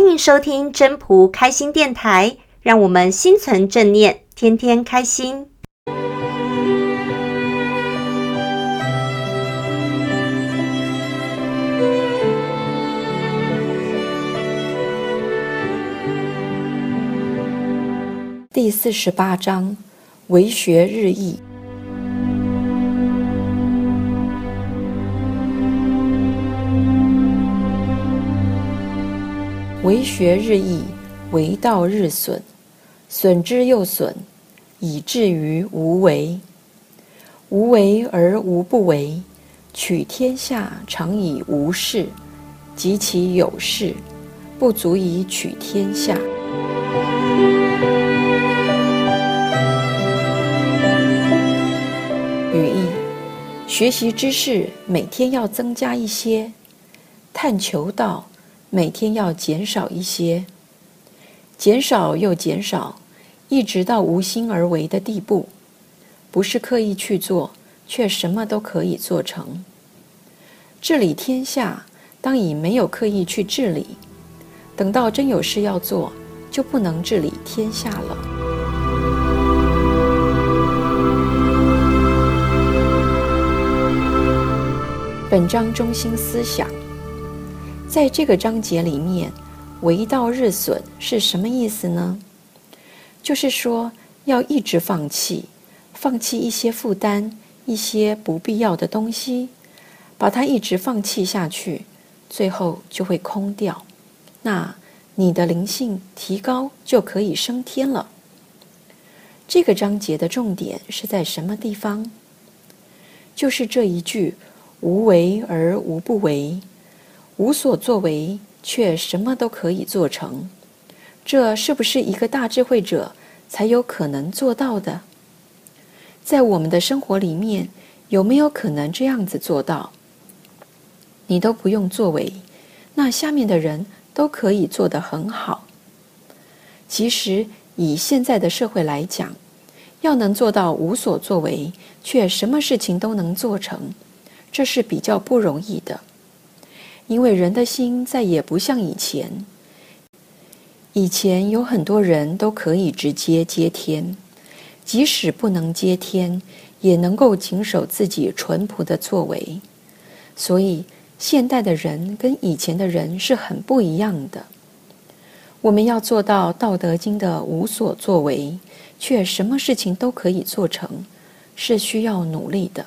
欢迎收听真朴开心电台，让我们心存正念，天天开心。第四十八章：为学日益。为学日益，为道日损，损之又损，以至于无为。无为而无不为，取天下常以无事，及其有事，不足以取天下。语义：学习知识，每天要增加一些；探求道。每天要减少一些，减少又减少，一直到无心而为的地步，不是刻意去做，却什么都可以做成。治理天下，当以没有刻意去治理，等到真有事要做，就不能治理天下了。本章中心思想。在这个章节里面，“为道日损”是什么意思呢？就是说，要一直放弃，放弃一些负担，一些不必要的东西，把它一直放弃下去，最后就会空掉。那你的灵性提高就可以升天了。这个章节的重点是在什么地方？就是这一句“无为而无不为”。无所作为，却什么都可以做成，这是不是一个大智慧者才有可能做到的？在我们的生活里面，有没有可能这样子做到？你都不用作为，那下面的人都可以做得很好。其实以现在的社会来讲，要能做到无所作为，却什么事情都能做成，这是比较不容易的。因为人的心再也不像以前，以前有很多人都可以直接接天，即使不能接天，也能够谨守自己淳朴的作为。所以现代的人跟以前的人是很不一样的。我们要做到《道德经》的无所作为，却什么事情都可以做成，是需要努力的。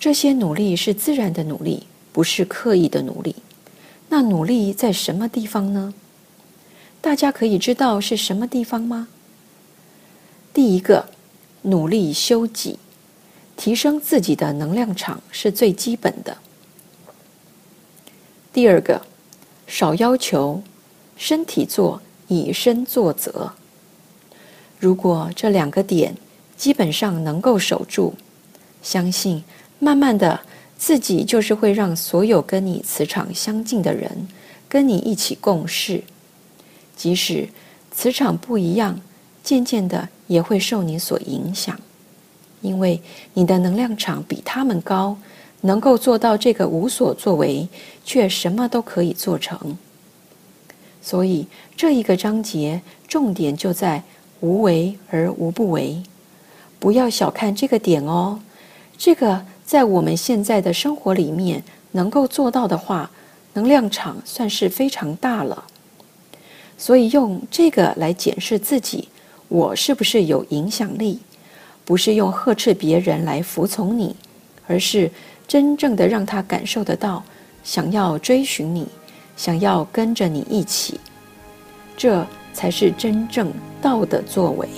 这些努力是自然的努力。不是刻意的努力，那努力在什么地方呢？大家可以知道是什么地方吗？第一个，努力修己，提升自己的能量场是最基本的。第二个，少要求，身体做，以身作则。如果这两个点基本上能够守住，相信慢慢的。自己就是会让所有跟你磁场相近的人跟你一起共事，即使磁场不一样，渐渐的也会受你所影响，因为你的能量场比他们高，能够做到这个无所作为，却什么都可以做成。所以这一个章节重点就在无为而无不为，不要小看这个点哦，这个。在我们现在的生活里面，能够做到的话，能量场算是非常大了。所以用这个来检视自己，我是不是有影响力？不是用呵斥别人来服从你，而是真正的让他感受得到，想要追寻你，想要跟着你一起，这才是真正道的作为。